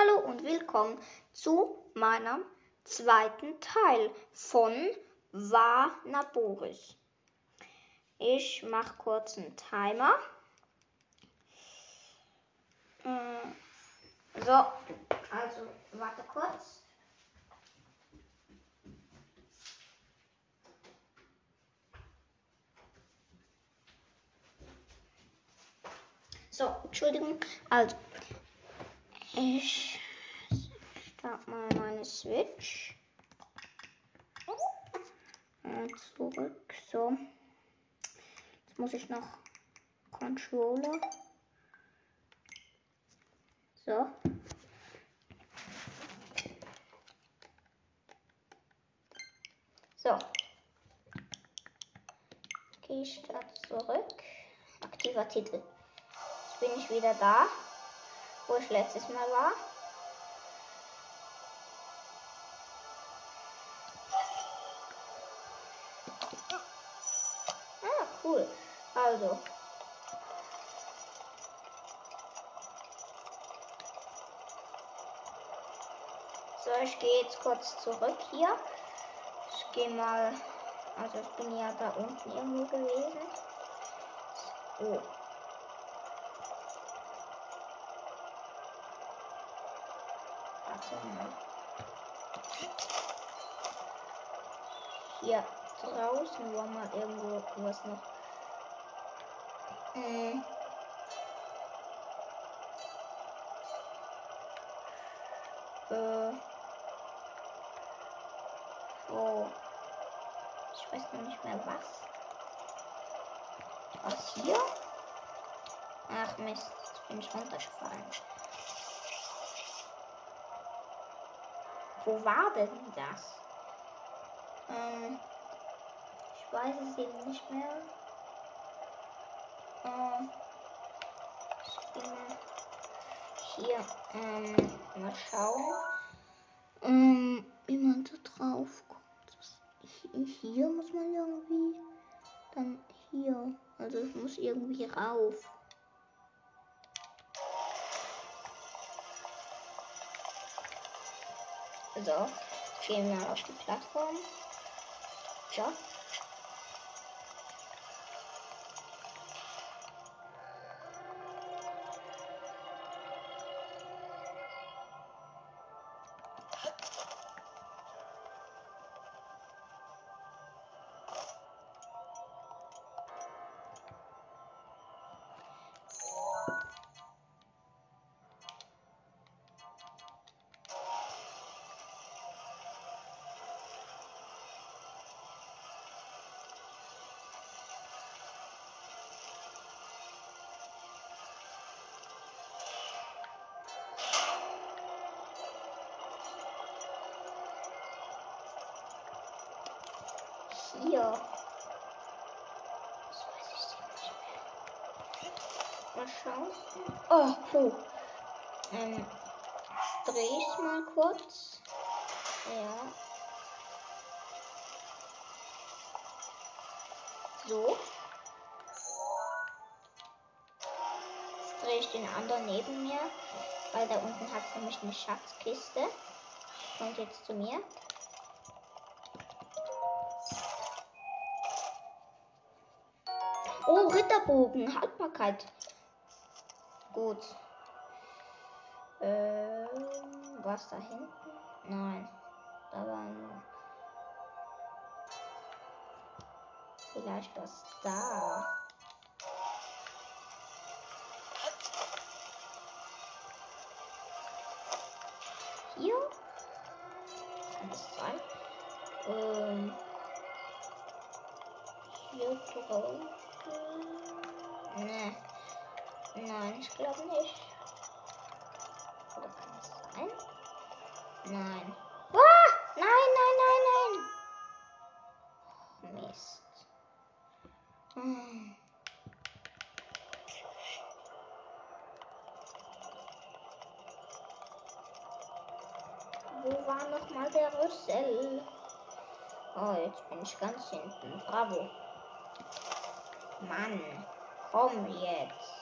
Hallo und willkommen zu meinem zweiten Teil von Warner Boris. Ich mache kurz einen Timer. Äh, So, also warte kurz. So, Entschuldigung. Also, ich starte mal meine Switch. Und zurück. So. Jetzt muss ich noch Controller. So. So. Ich da zurück. Aktiver Titel. Jetzt bin ich wieder da, wo ich letztes Mal war. Ah, cool. Also. So, ich gehe jetzt kurz zurück hier. Ich gehe mal. Also ich bin ja da unten irgendwo gewesen. Oh. Mal. Hier draußen war mal irgendwo was noch. Hm. Äh. Oh. Ich weiß noch nicht mehr was. Was hier? Ach Mist, jetzt bin ich runtergefallen. Wo war denn das? Ähm, ich weiß es eben nicht mehr. Ähm, ich mal hier ähm, mal schauen, ähm, wie man da drauf kommt. Hier muss man irgendwie, dann hier. Also ich muss irgendwie rauf. So, gehen wir auf die Plattform. So. Puh. Ähm, drehe ich mal kurz. Ja. So. Jetzt drehe ich den anderen neben mir, weil da unten hat es nämlich eine Schatzkiste. Kommt jetzt zu mir. Oh, Ritterbogen, Haltbarkeit. Gut. Ähm, was da hinten? Nein, da war. Vielleicht was da. Hier? Kann es sein? Ähm, hier draußen. Nee. Nein, ich glaube nicht. Oder kann es sein? Nein. Ah! Nein, nein, nein, nein. Mist. Hm. Wo war noch mal der Rüssel? Oh, jetzt bin ich ganz hinten. Bravo. Mann, komm jetzt.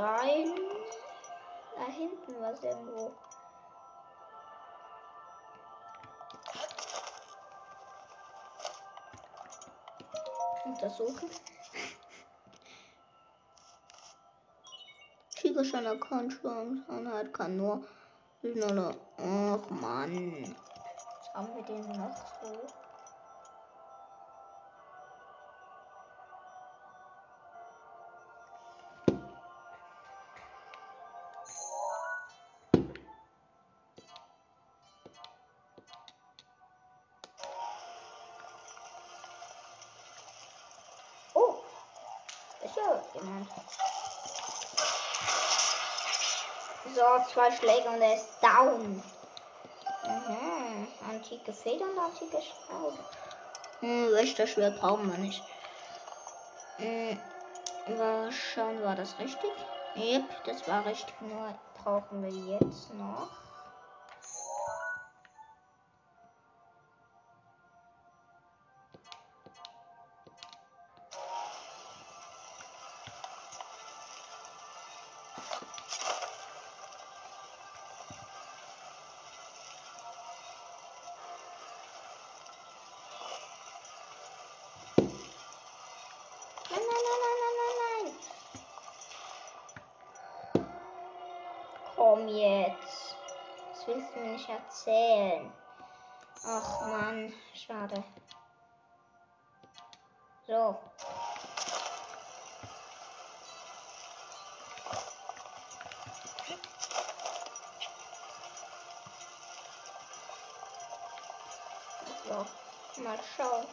Rein. Da hinten war es irgendwo. Untersuchen. Tiger schon erkannt, Schwarmschanheit kann nur. Ach Mann. Jetzt haben wir den noch so. Zwei Schläge und er ist down. Mhm. Antike Feder und antike Schraube. Hm, Wächterschwert brauchen wir nicht. Hm, war schon, war das richtig? Yep, das war richtig. Nur brauchen wir jetzt noch. Schauen,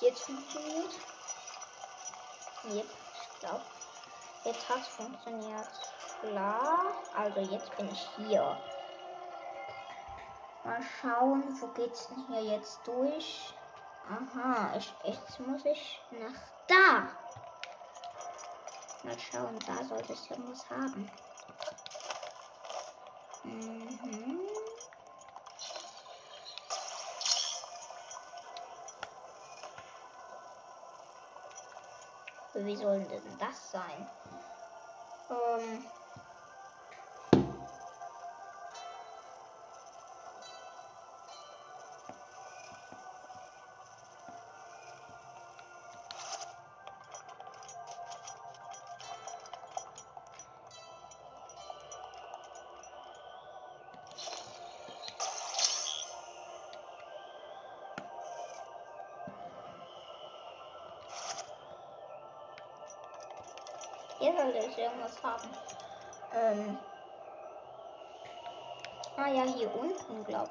jetzt funktioniert. Yep, ich glaube, jetzt hat es funktioniert klar. Also jetzt bin ich hier. Mal schauen, wo geht's denn hier jetzt durch? Aha, ich, jetzt muss ich nach da. Mal schauen, da sollte es irgendwas haben. Mhm. Wie soll denn das sein? Ähm glaub.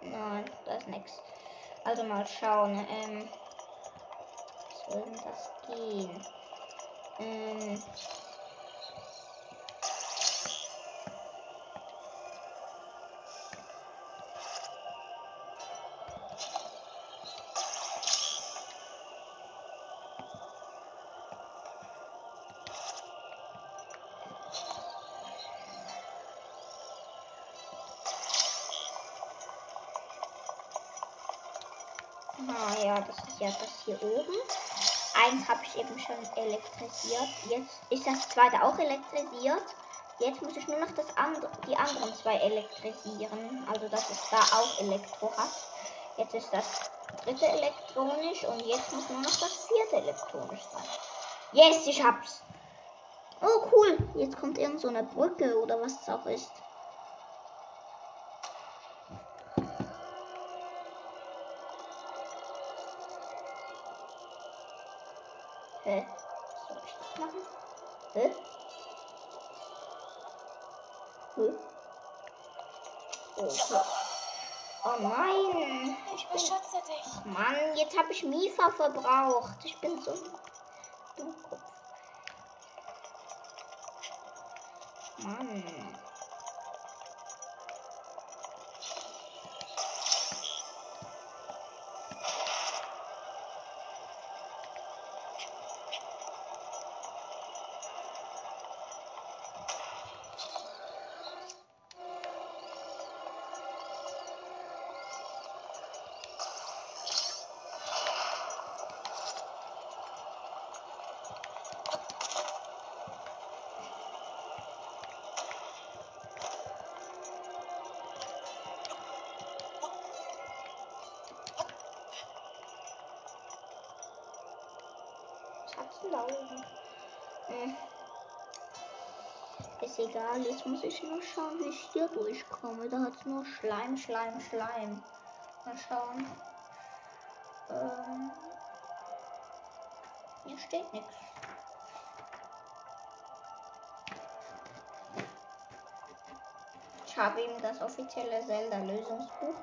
Nein, da ist nichts. Also mal schauen. Ähm. Was soll denn das gehen? Ähm. Eben schon elektrisiert. Jetzt ist das zweite auch elektrisiert. Jetzt muss ich nur noch das andere, die anderen zwei elektrisieren. Also dass es da auch Elektro hat. Jetzt ist das dritte elektronisch und jetzt muss nur noch das vierte elektronisch sein. Yes, ich hab's. Oh cool. Jetzt kommt irgend so eine Brücke oder was es auch ist. Ich Mifa verbraucht. Ich bin so jetzt muss ich nur schauen, wie ich hier durchkomme. Da hat's nur Schleim, Schleim, Schleim. Mal schauen. Ähm, hier steht nichts. Ich habe eben das offizielle Zelda-Lösungsbuch.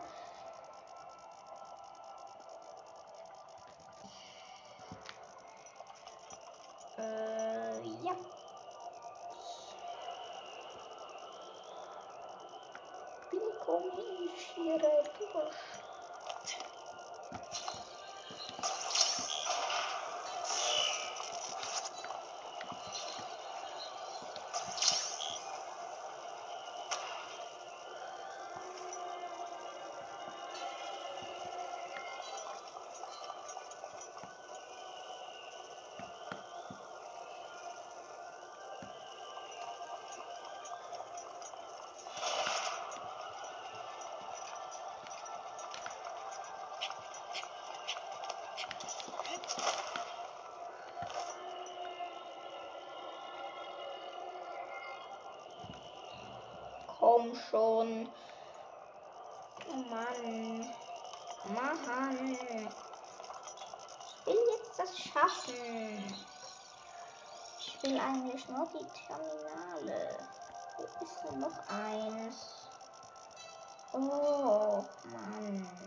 Komm schon. Oh Mann. Mann. Ich will jetzt das schaffen. Ich will eigentlich nur die Terminale. Wo ist denn noch eins? Oh Mann.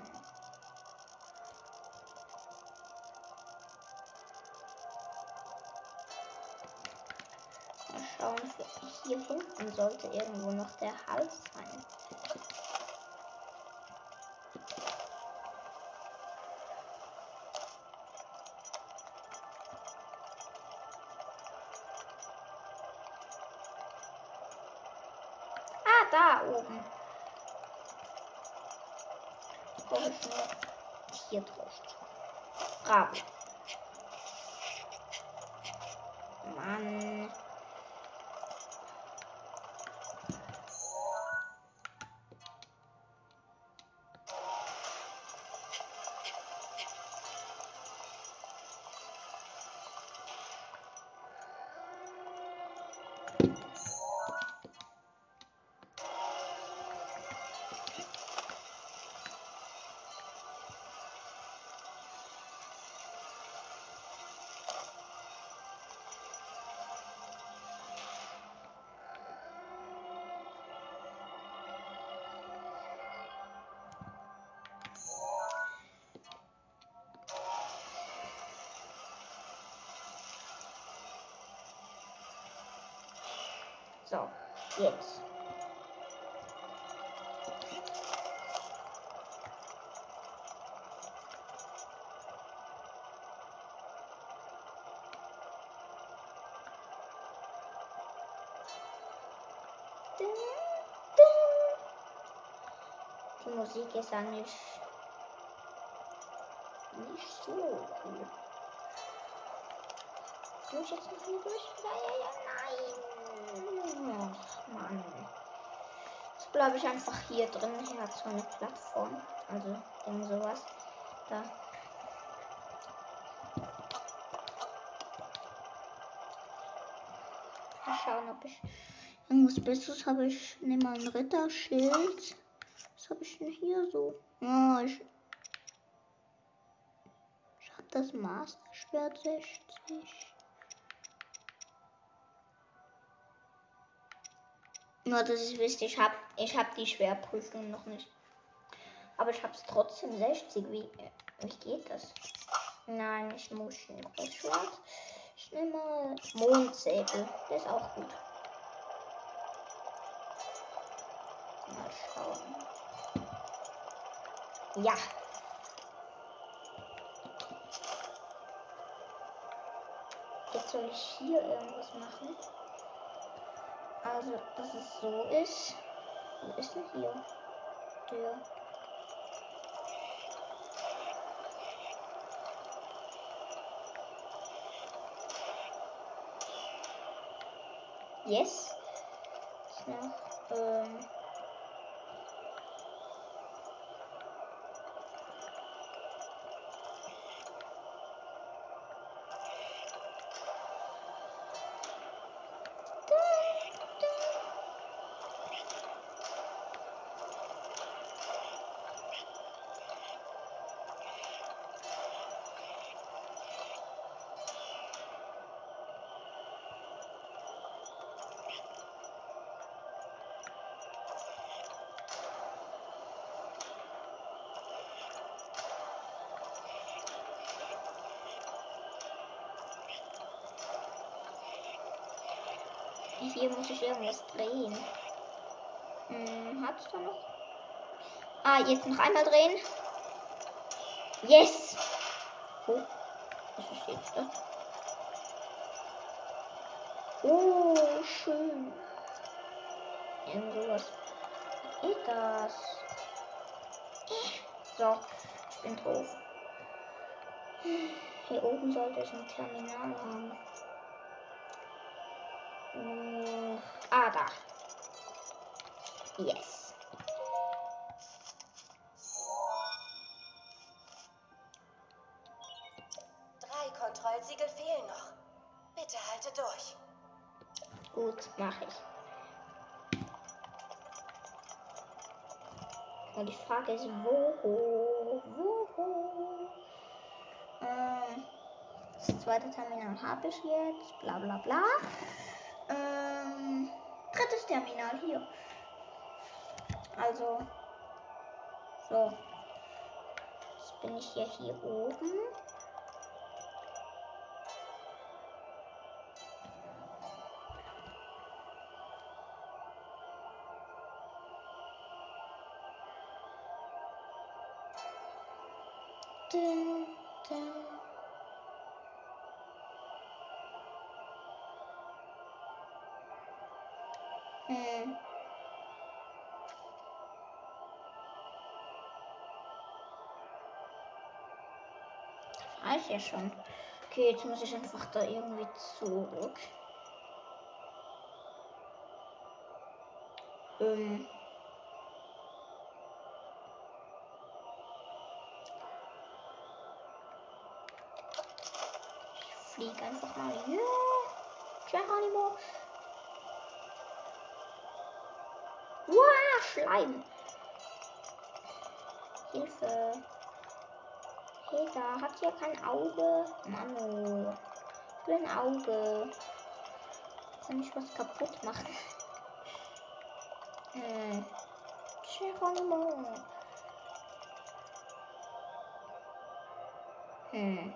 Hier hinten sollte irgendwo noch der Hals sein. So, jetzt. Die Musik ist eigentlich nicht so cool. Muss ich jetzt noch hier durch? Ja, ja, ja, nein. Ach, Mann. Bleibe ich einfach hier drin. Hier hat so eine Plattform. Also, irgend sowas. Da. Mal schauen, ob ich irgendwas Besseres habe. Ich nehme mal ein Ritterschild. Was habe ich denn hier so? Oh, ich, ich habe das Master Schwert 60. Nur, dass ihr wisst, ich habe ich hab die Schwerprüfung noch nicht. Aber ich habe es trotzdem 60. Wie, wie geht das? Nein, ich muss ein Großschwert. Ich nehme mal Mondsäbel. Der ist auch gut. Mal schauen. Ja. Jetzt soll ich hier irgendwas machen. Also, dass es so ist. Ist denn hier? Der. Yes. Ist noch, Hier muss ich irgendwas drehen. Hm, hat's da noch? Ah, jetzt noch einmal drehen. Yes! Oh, was ist jetzt das? Oh, schön. Irgend sowas. Was ist das? So, ich bin drauf. Hier oben sollte ich ein Terminal haben. Yes. Drei Kontrollsiegel fehlen noch. Bitte halte durch. Gut, mache ich. Und die Frage ist, wo? Wo? Ähm, das zweite Terminal habe ich jetzt. Bla bla bla. Ähm, drittes Terminal hier. Also, so. Jetzt bin ich ja hier oben. Weiß ja schon. Okay, jetzt muss ich einfach da irgendwie zurück. Ähm. Ich fliege einfach mal hier. Geronimo. Wow, Schleim. Hilfe. Da hat hier kein Auge. Manu. Ich will ein Auge. Kann ich was kaputt machen? Äh. Geronimo. Hm.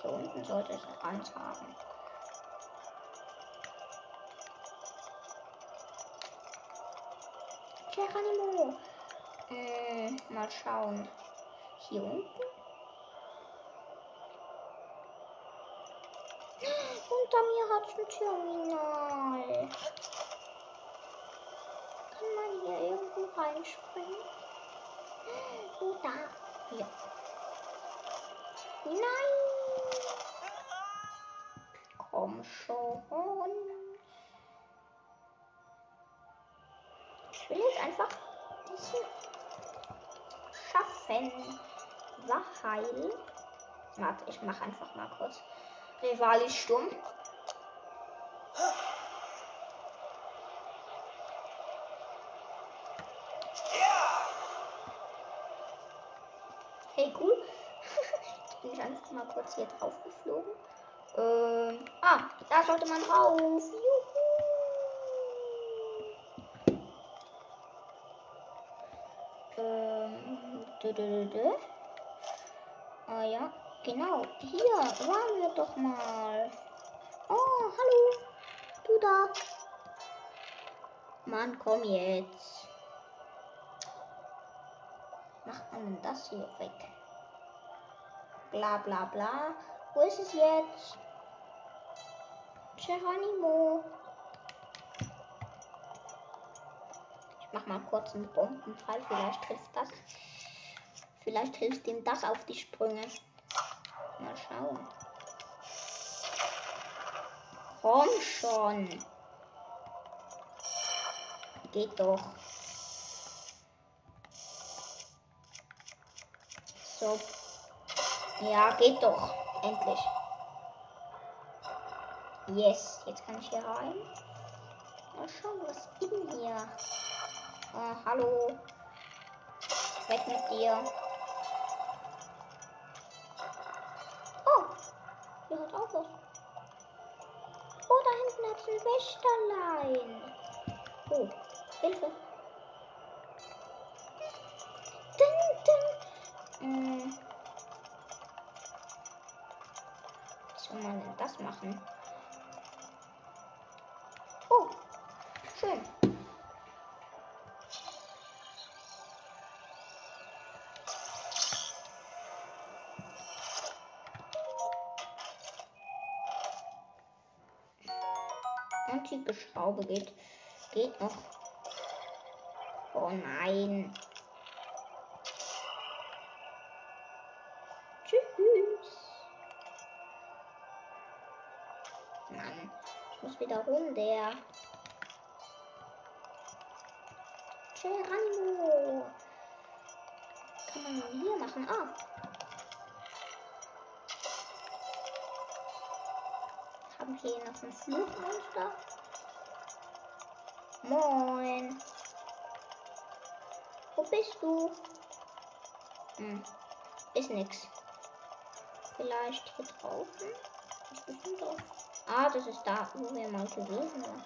Hier unten sollte ich eins haben. Geronimo. Äh, mal schauen. Hier unten? Unter mir hat ein Terminal. Kann man hier irgendwo reinspringen? Oh, da. Hier. Nein! Komm schon. Ich will jetzt einfach diesen schaffen. Weil. Warte, ich mach einfach mal kurz. Rivali stumm. Hey, cool. Jetzt bin ich einfach mal kurz hier drauf geflogen. Ähm, ah, da sollte man drauf. Juhu. Ähm, dü -dü -dü. Ah ja, genau. Hier waren wir doch mal. Oh, hallo. Du da. Mann, komm jetzt. Macht man das hier weg? Bla bla bla. Wo ist es jetzt? Geronimo. Ich mach mal kurz einen Bombenfall. Vielleicht trifft das. Vielleicht hilft ihm das auf die Sprünge. Mal schauen. Komm schon. Geht doch. So. Ja, geht doch. Endlich. Yes, jetzt kann ich hier rein. Mal schauen, was in hier. Oh, hallo. Weg mit dir. Oh, hier hat auch was. Oh, da hinten hat ein Wächterlein. Oh, Hilfe. Machen? Oh, schön. Antike Schraube geht, geht noch. Oh nein. Wieder runter. Geronimo. Kann man hier machen? Ah. Haben hier noch ein Flugmonster? Moin. Wo bist du? Hm. Ist nix. Vielleicht hier draußen? Ist bestimmt auch. Ah, das ist da, wo wir mal gewesen waren.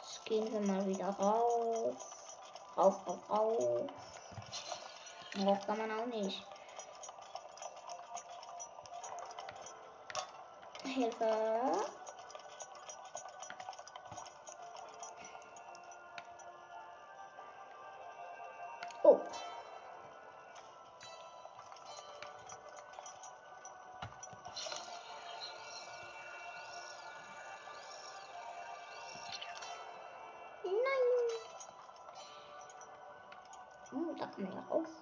Jetzt gehen wir mal wieder rauf. Rauf, rauf, rauf. Rauf kann man auch nicht. Hilfe. Oh. Hm,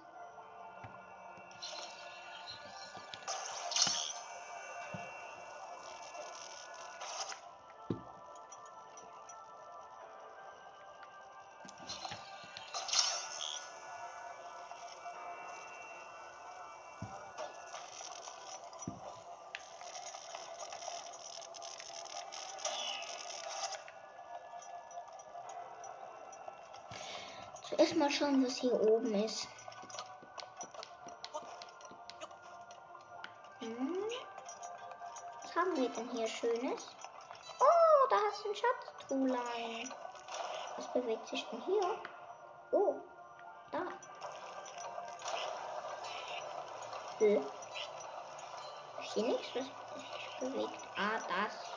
da kann man ja raus. Zuerst mal schauen, was hier oben ist. Hm. Was haben wir denn hier Schönes? Oh, da hast du ein Schatztruhlein. Was bewegt sich denn hier? Oh, da. Hä? Ist hier nichts, was sich bewegt? Ah, das.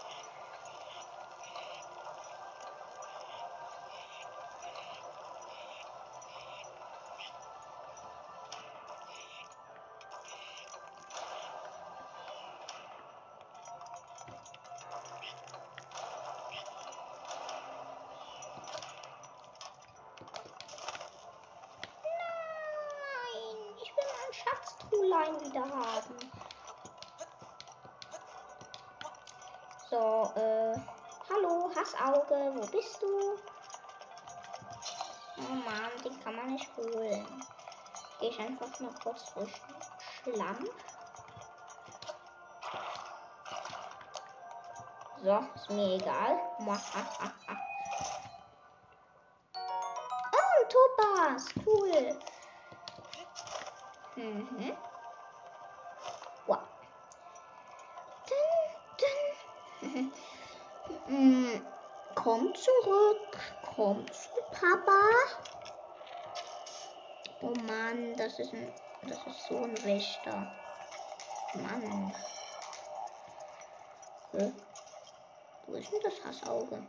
Ich einfach mal kurz durch Schlamm. So, ist mir egal. Mwahahaha. Oh, ein Topas, cool. Mhm. Wow. Dun, dun. Mm, Komm zurück. Komm zu Papa. Oh Mann, das ist ein. Das ist so ein Wächter. Mann. Hä? Wo ist denn das Hassauge?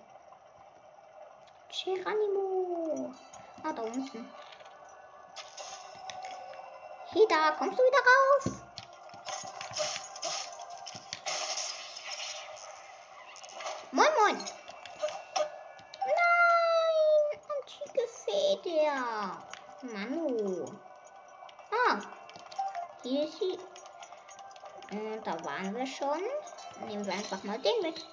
Geronimo. Ah, da unten. Hida, kommst du wieder raus? Waren wir schon. Nehmen wir einfach mal den mit.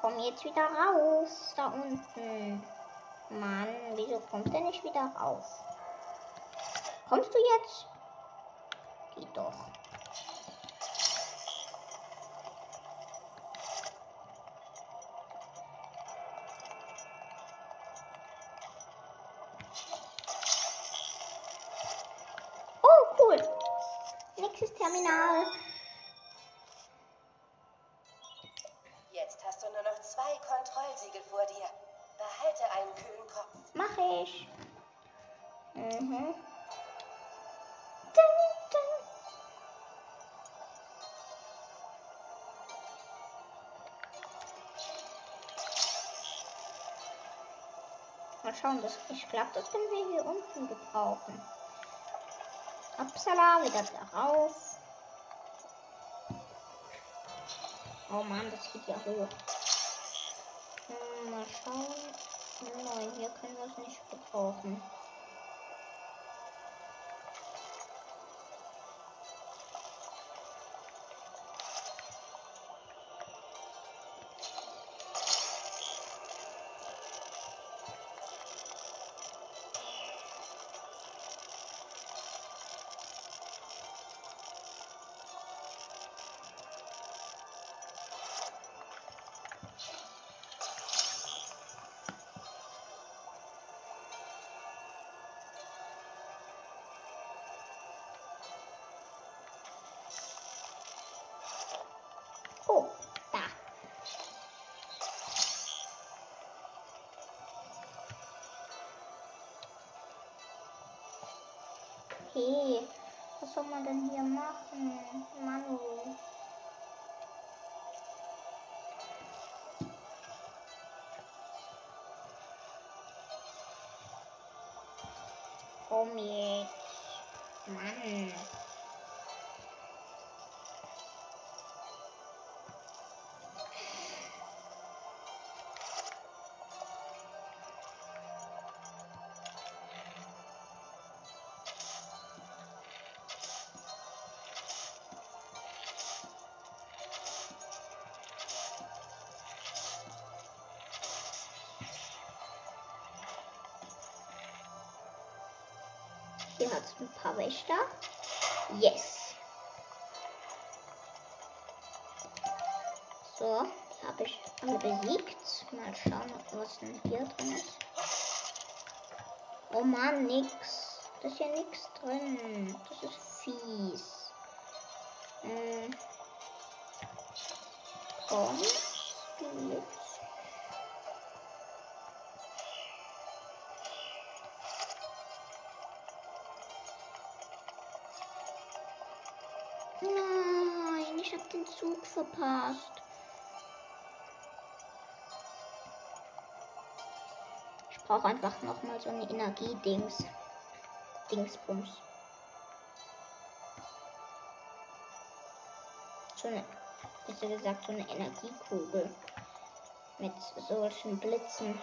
Komm jetzt wieder raus, da unten. Mann, wieso kommt er nicht wieder raus? Kommst du jetzt? Geht doch. Mhm. Mal schauen, das, ich glaube, das können wir hier unten gebrauchen. Upsala, wieder darauf. Oh Mann, das geht ja hoch. Hm, mal schauen. Nein, hier können wir es nicht gebrauchen. Komm jetzt. Mann. Hier hat es ein paar Wächter. Yes. So, habe ich alle besiegt. Mal schauen, was denn hier drin ist. Oh Mann, nix. Da ist ja nichts drin. Das ist fies. Hm. Komm, verpasst. Ich brauche einfach noch mal so eine Energiedings. Dingsbums. So eine, besser gesagt, so eine Energiekugel. Mit solchen Blitzen.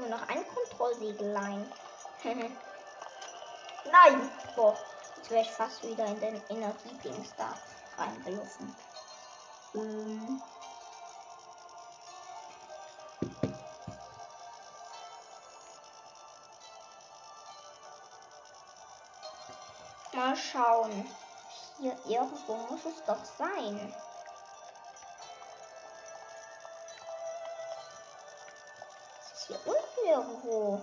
Nur noch ein Kontrollsiegelein. Nein! Boah, jetzt wäre ich fast wieder in den Energiedings da reingelaufen. Ähm. Mal schauen. Hier irgendwo muss es doch sein. Irgendwo?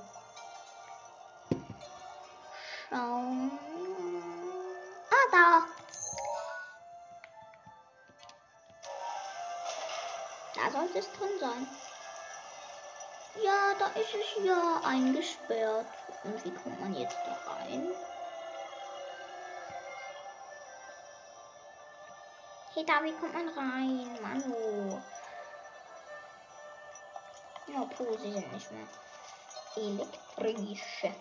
Schauen. Ah, da. Da sollte es drin sein. Ja, da ist es ja eingesperrt. Und wie kommt man jetzt da rein? Hey, da, wie kommt man rein? Manu. Ja, puh, sie sind nicht mehr elektrische.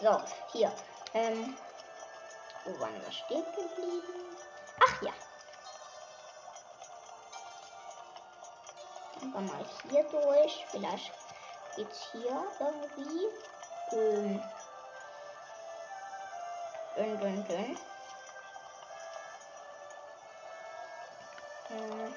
So, hier. Ähm, wo waren wir stehen geblieben? Ach ja. Dann wir mal hier durch. Vielleicht geht's hier irgendwie. Ähm, dünn. Ähm,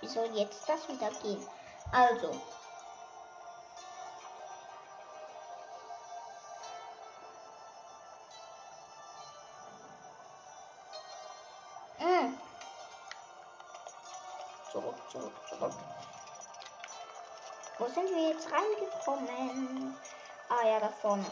Wie soll jetzt das wieder gehen? Also. Wo sind wir jetzt reingekommen? Ah ja, da vorne.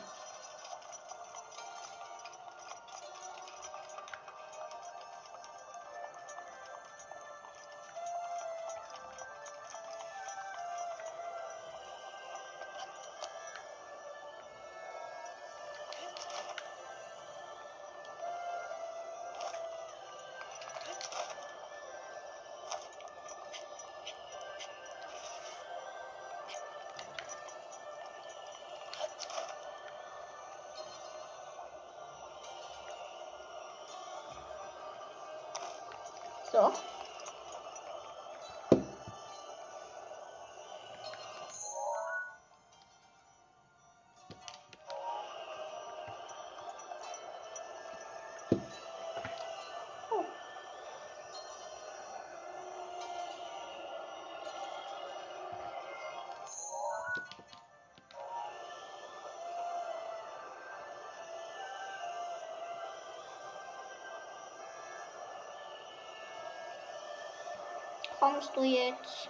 Kommst du jetzt?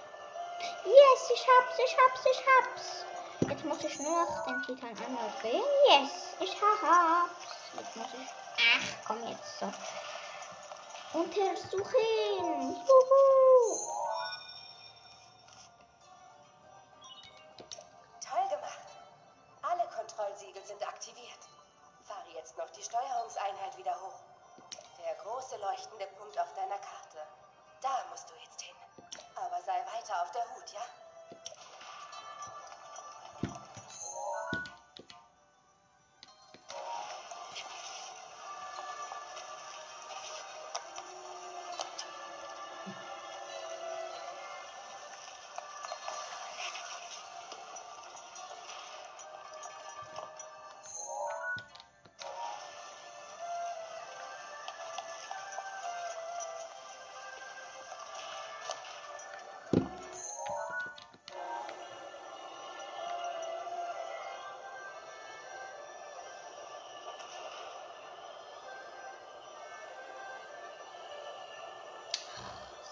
Yes, ich hab's, ich hab's, ich hab's. Jetzt muss ich nur noch den Titan drehen. Yes, ich hab's. Jetzt muss ich. Ach, komm jetzt so. Untersuchen.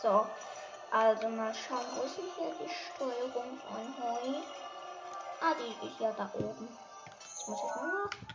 So. Also mal schauen, wo ist denn hier die Steuerungseinheit? Ah, die ist ja da oben. Jetzt muss ich nur noch.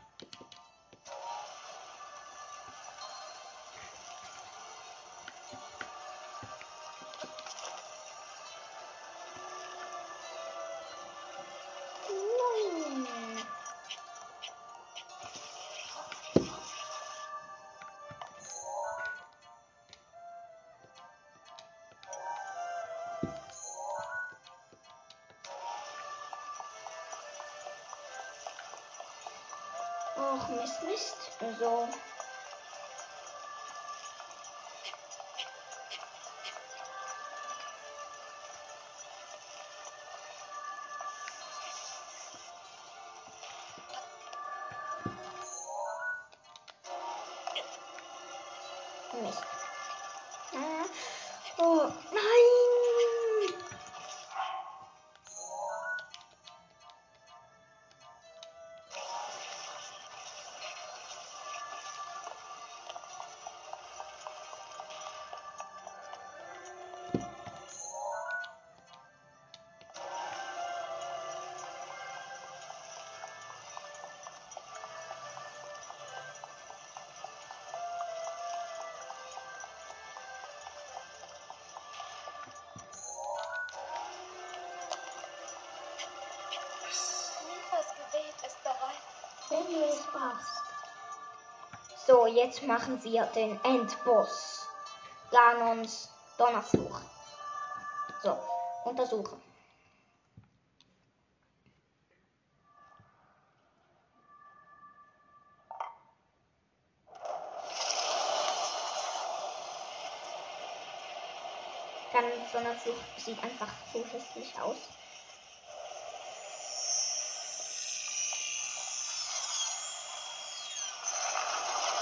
Mist. Ah. Oh, nein! Jetzt machen wir den Endboss. Ganons Donnerfluch. So, untersuchen. Ganons Donnerfluch sieht einfach so hässlich aus.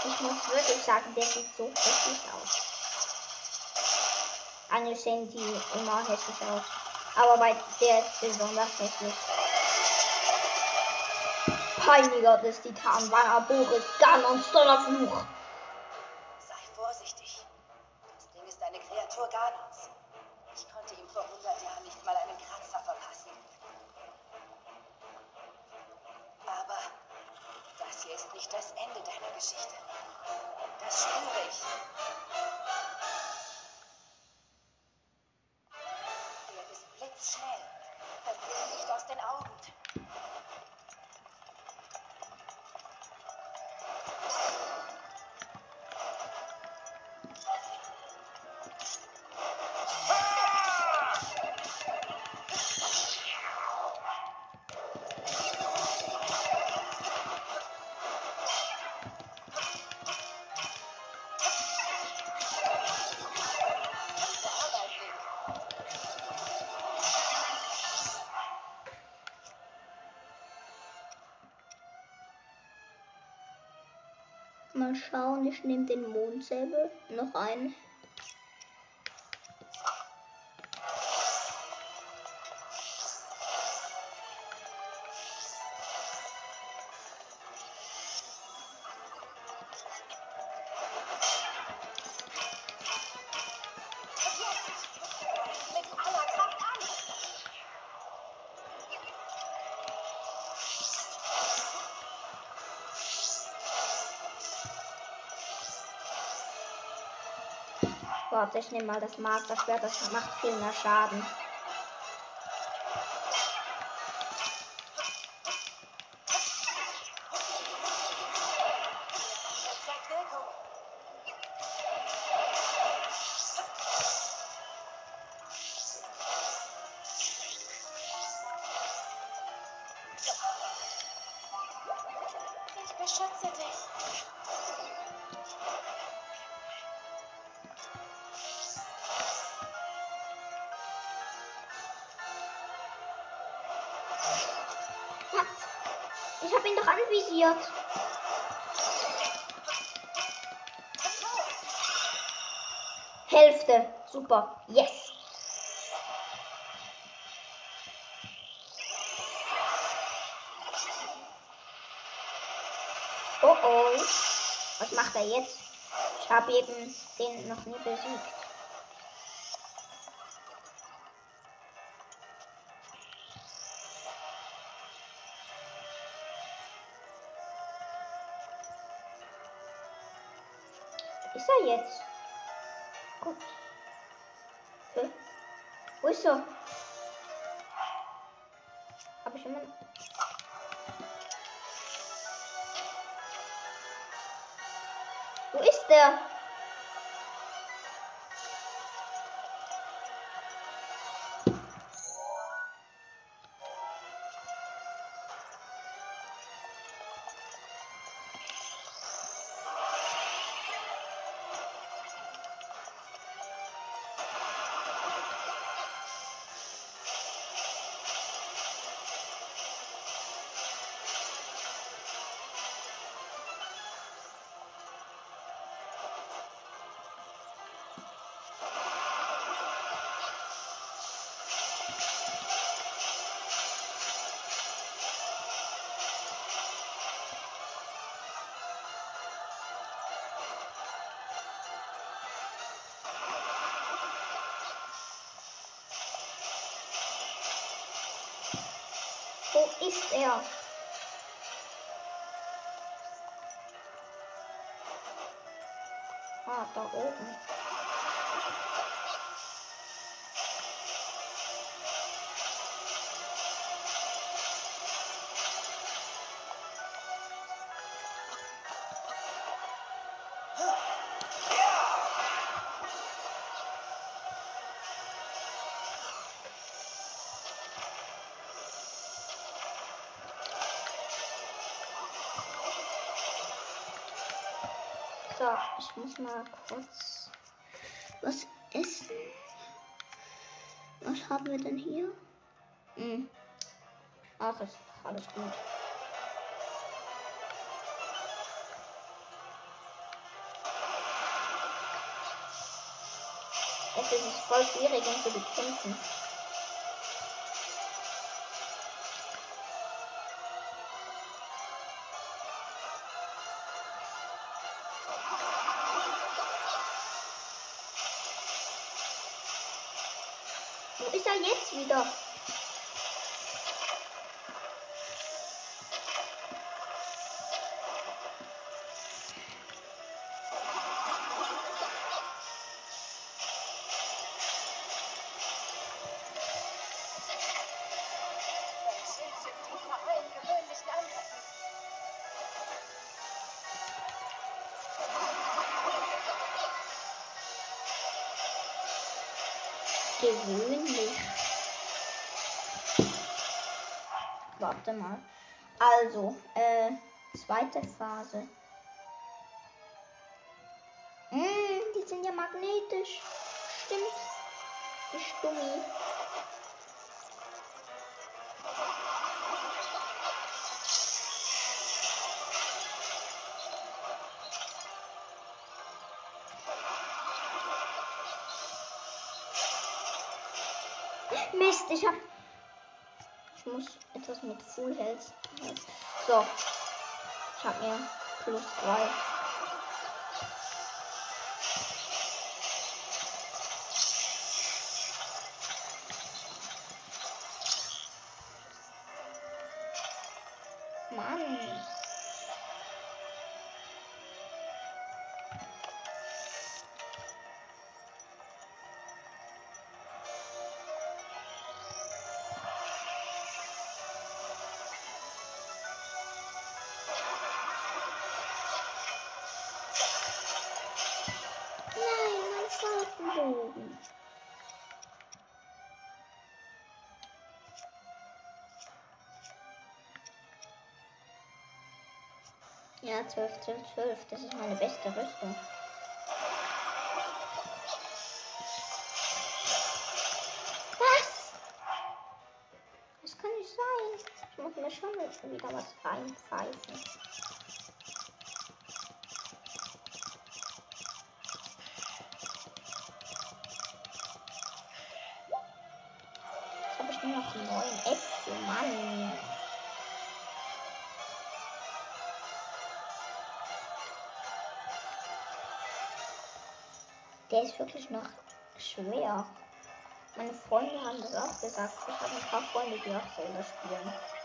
Ich muss wirklich sagen, der sieht so hässlich aus. Eigentlich sehen die immer hässlich aus. Aber bei der ist besonders hässlich. Peiniger des Titan Boris Ganons Donnerfluch. Aus den Augen. Mal schauen, ich nehme den Mondsäbel noch ein. Warte, ich nehme mal das Masterschwert, das macht viel mehr Schaden. Ich habe ihn doch anvisiert. Hälfte. Super. Yes. Oh oh. Was macht er jetzt? Ich habe eben den noch nie besiegt. Jetzt? Gut. Hä? Wo ist er? Hab ich immer. Wo ist der? Er? Ah, da oben. Ich muss mal kurz was essen. Was haben wir denn hier? Hm. Ach, ist alles gut. Es ist voll schwierig, ihn zu bekämpfen. Jetzt mal. Also, äh, zweite Phase. Mm, die sind ja magnetisch. Stimmt. Die Stummi. Mist, ich hab. Ich muss etwas mit Full Health. So. Ich hab mir plus 3. Ja, 12, 12, 12. Das ist meine beste Rüstung. Was? Das kann nicht sein. Ich muss mir schon wieder was reinpfeifen. Der ist wirklich noch schwer. Meine Freunde haben das auch gesagt. Ich habe ein paar Freunde, die auch Zelda spielen.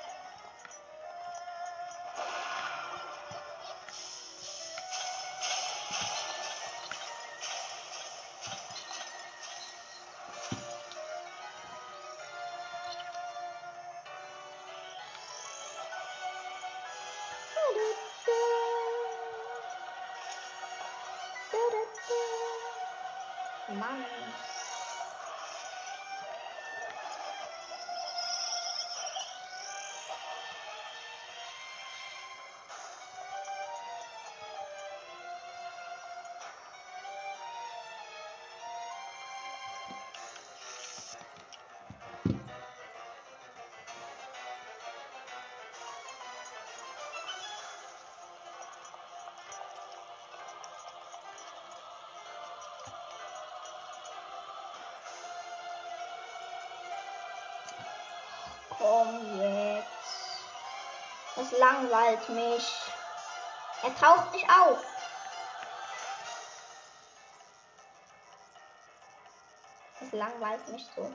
Mann. Komm jetzt. Es langweilt mich. Er taucht nicht auf. Es langweilt mich so.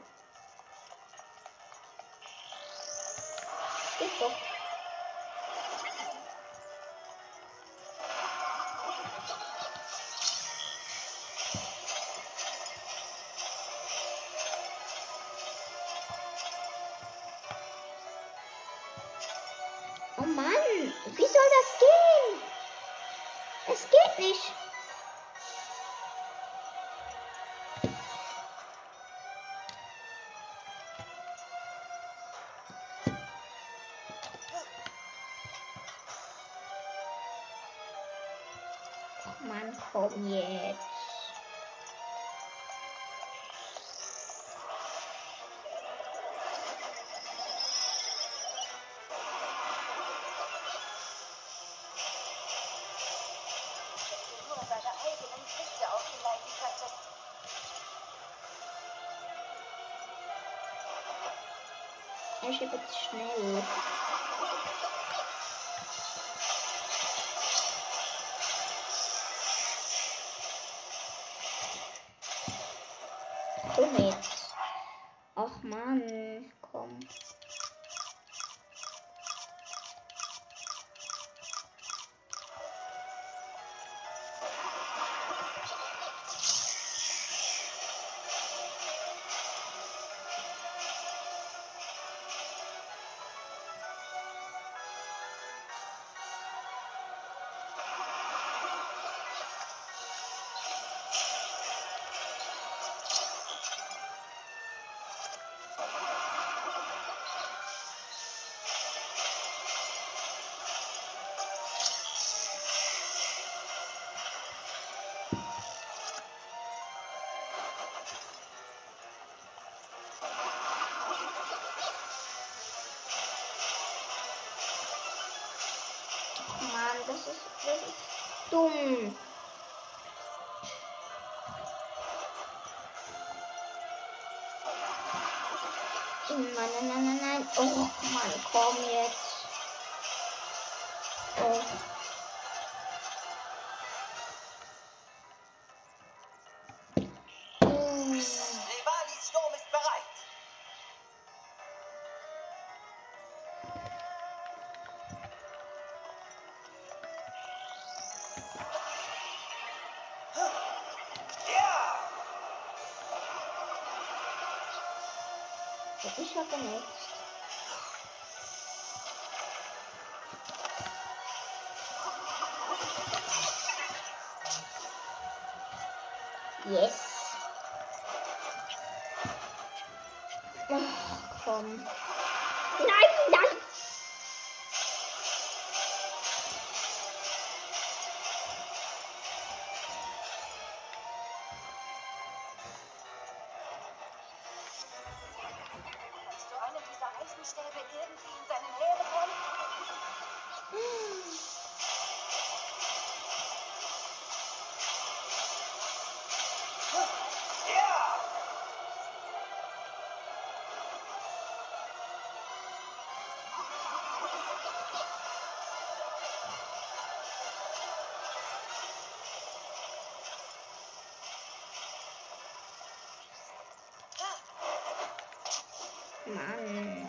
Komm jetzt. Könntest. Er schiebt schnell. Dumm. Nein, nein, nein, nein, nein. Oh Mann, komm jetzt. Oh. Ja! Ich habe nichts. Yes. Mann.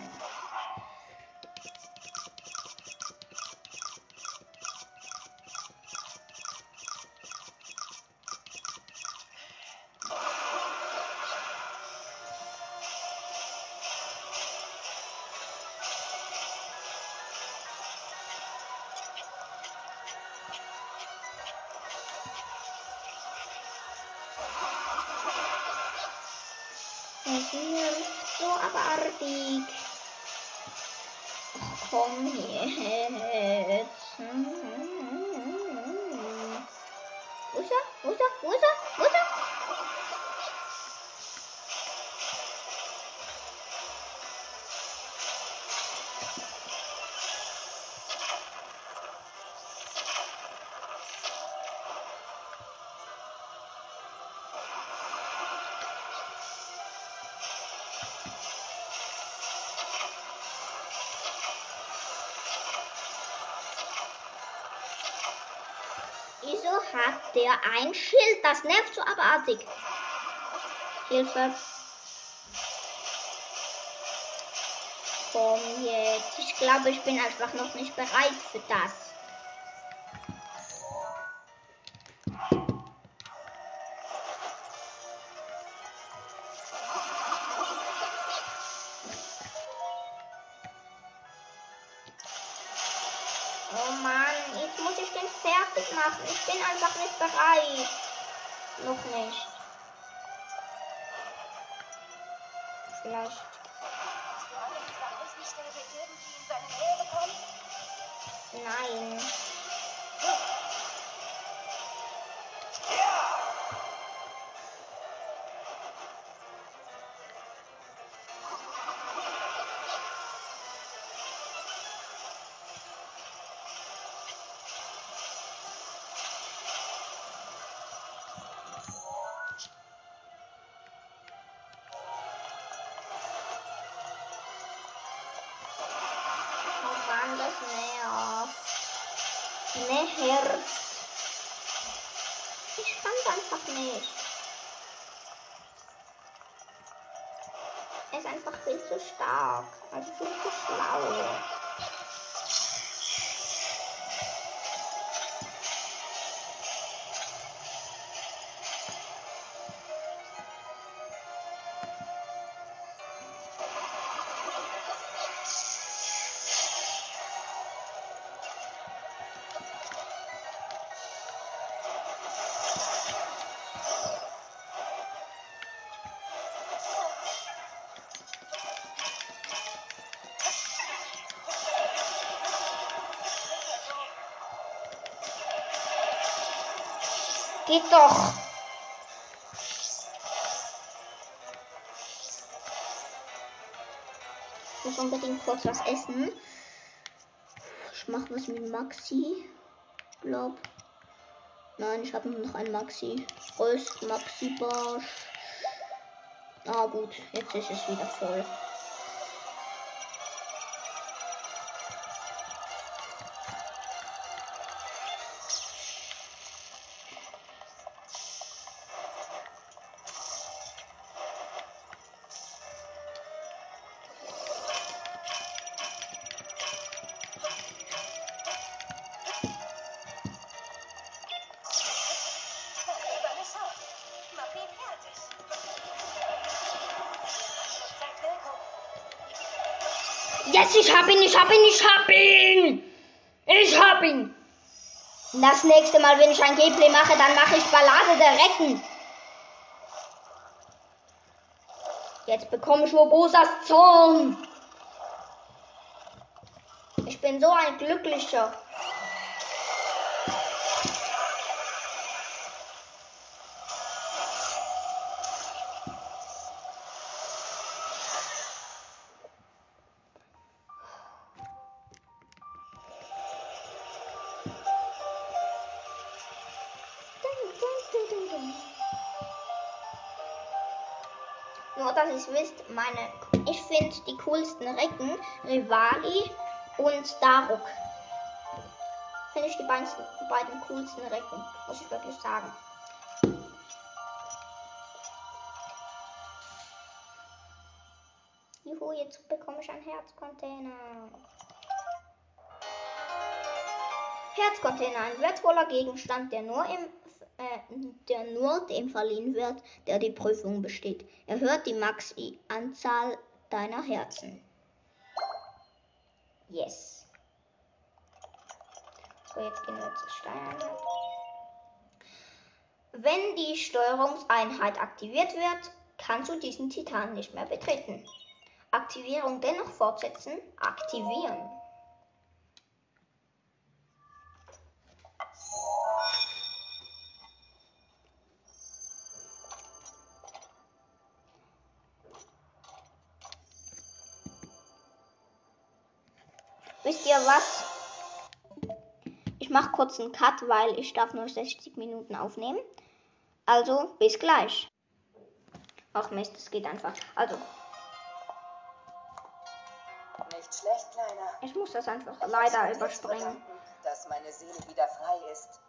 Das ist mir so abartig. Komm jetzt. Wo ist er? Wo ist er? Wo ist er? Wo ist er? Wieso hat der ein Schild? Das nervt so abartig. Hilfe. Komm jetzt. Ich glaube, ich bin einfach noch nicht bereit für das. Stark. Also viel zu schlau. Geht doch. Ich muss unbedingt kurz was essen. Ich mache was mit Maxi. Glaub. Nein, ich habe noch ein Maxi. Röst, Maxi Barsch. Ah gut, jetzt ist es wieder voll. Das nächste Mal, wenn ich ein Gameplay mache, dann mache ich Ballade der Recken. Jetzt bekomme ich Robosas Zorn. Ich bin so ein Glücklicher. Dass ihr es wisst, meine, ich finde die coolsten Recken Rivali und Daruk. Finde ich die beiden, beiden coolsten Recken, muss ich wirklich sagen. Juhu, jetzt bekomme ich einen Herzcontainer. Herzcontainer, ein wertvoller Gegenstand, der nur, im, der nur dem verliehen wird, der die Prüfung besteht. Erhöht die Maxi-Anzahl deiner Herzen. Yes. So, jetzt gehen wir zur Steuereinheit. Wenn die Steuerungseinheit aktiviert wird, kannst du diesen Titan nicht mehr betreten. Aktivierung dennoch fortsetzen. Aktivieren. Mache kurz einen Cut, weil ich darf nur 60 Minuten aufnehmen. Also, bis gleich. Ach Mist, es geht einfach. Also, Nicht schlecht, Kleiner. ich muss das einfach Ich leider überspringen. Dass meine Seele wieder frei ist.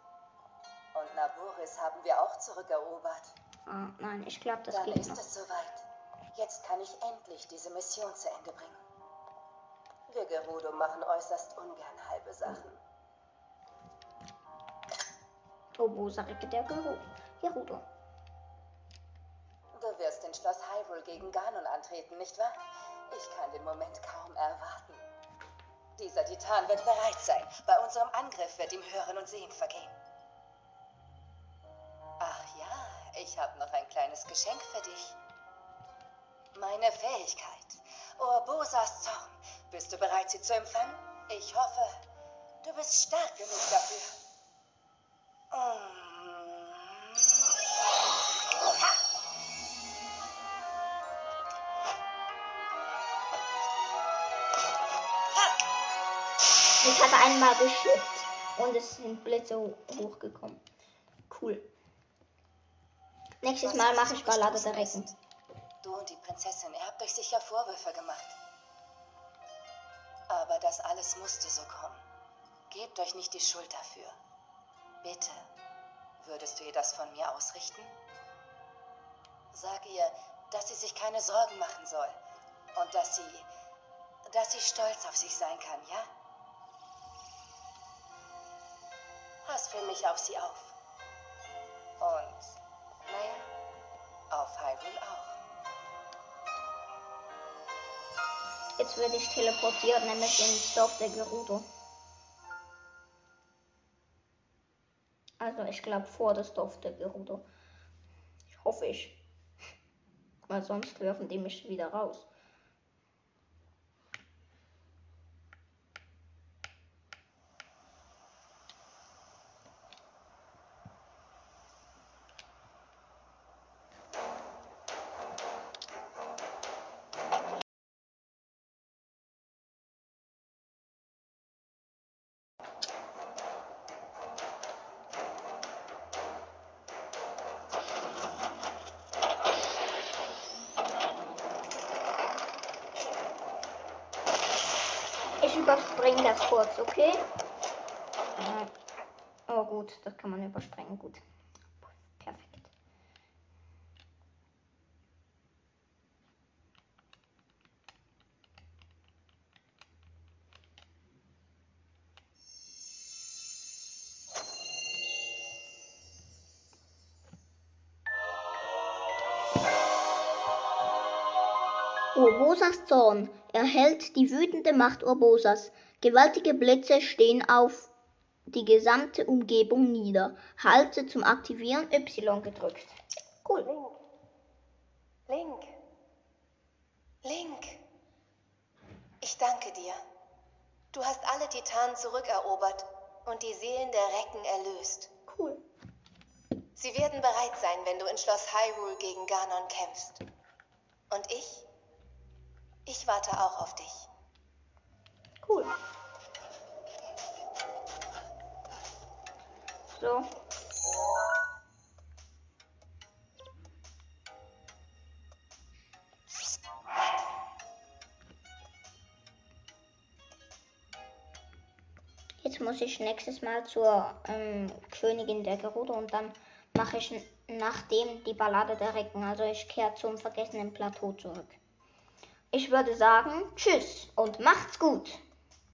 Und Naboris haben wir auch zurückerobert. Ah, nein, ich glaube, das Dann geht ist noch. es soweit. Jetzt kann ich endlich diese Mission zu Ende bringen. Wir Gerudo machen äußerst ungern halbe Sachen. Robosareke der Geru- Gerudo. Du wirst in Schloss Hyrule gegen Ganon antreten, nicht wahr? Ich kann den Moment kaum erwarten. Dieser Titan wird bereit sein. Bei unserem Angriff wird ihm Hören und Sehen vergehen. Ach ja, ich habe noch ein kleines Geschenk für dich. Meine Fähigkeit. Urbosas Zorn. Bist du bereit, sie zu empfangen? Ich hoffe, du bist stark genug dafür. Ich hatte einmal geschickt und es sind Blitze ho- hochgekommen. Cool. Nächstes Mal mache ich Ballade der Recken. Du und die Prinzessin, ihr habt euch sicher Vorwürfe gemacht. Aber das alles musste so kommen. gebt euch nicht die Schuld dafür. Bitte, würdest du ihr das von mir ausrichten? Sag ihr, dass sie sich keine Sorgen machen soll und dass sie, dass sie stolz auf sich sein kann, ja? Pass für mich auf sie auf. Und, naja, auf Hyrule auch. Jetzt werde ich teleportiert, nämlich ins Dorf der Gerudo. Also ich glaube vor das Dorf der Gerudo. Ich hoffe ich. Weil sonst werfen die mich wieder raus. Ich überspringe das kurz, okay? Oh gut, das kann man überspringen, gut. Perfekt. Urbosas Zorn erhält die wütende Macht Urbosas. Gewaltige Blitze stehen auf die gesamte Umgebung nieder. Halte zum Aktivieren Y gedrückt. Cool. Link. Link. Ich danke dir. Du hast alle Titanen zurückerobert und die Seelen der Recken erlöst. Cool. Sie werden bereit sein, wenn du in Schloss Hyrule gegen Ganon kämpfst. Und ich? Ich warte auch auf dich. Cool. So. Jetzt muss ich nächstes Mal zur ähm, Königin der Gerudo und dann mache ich nachdem die Ballade der Recken. Also ich kehre zum vergessenen Plateau zurück. Ich würde sagen, tschüss und macht's gut.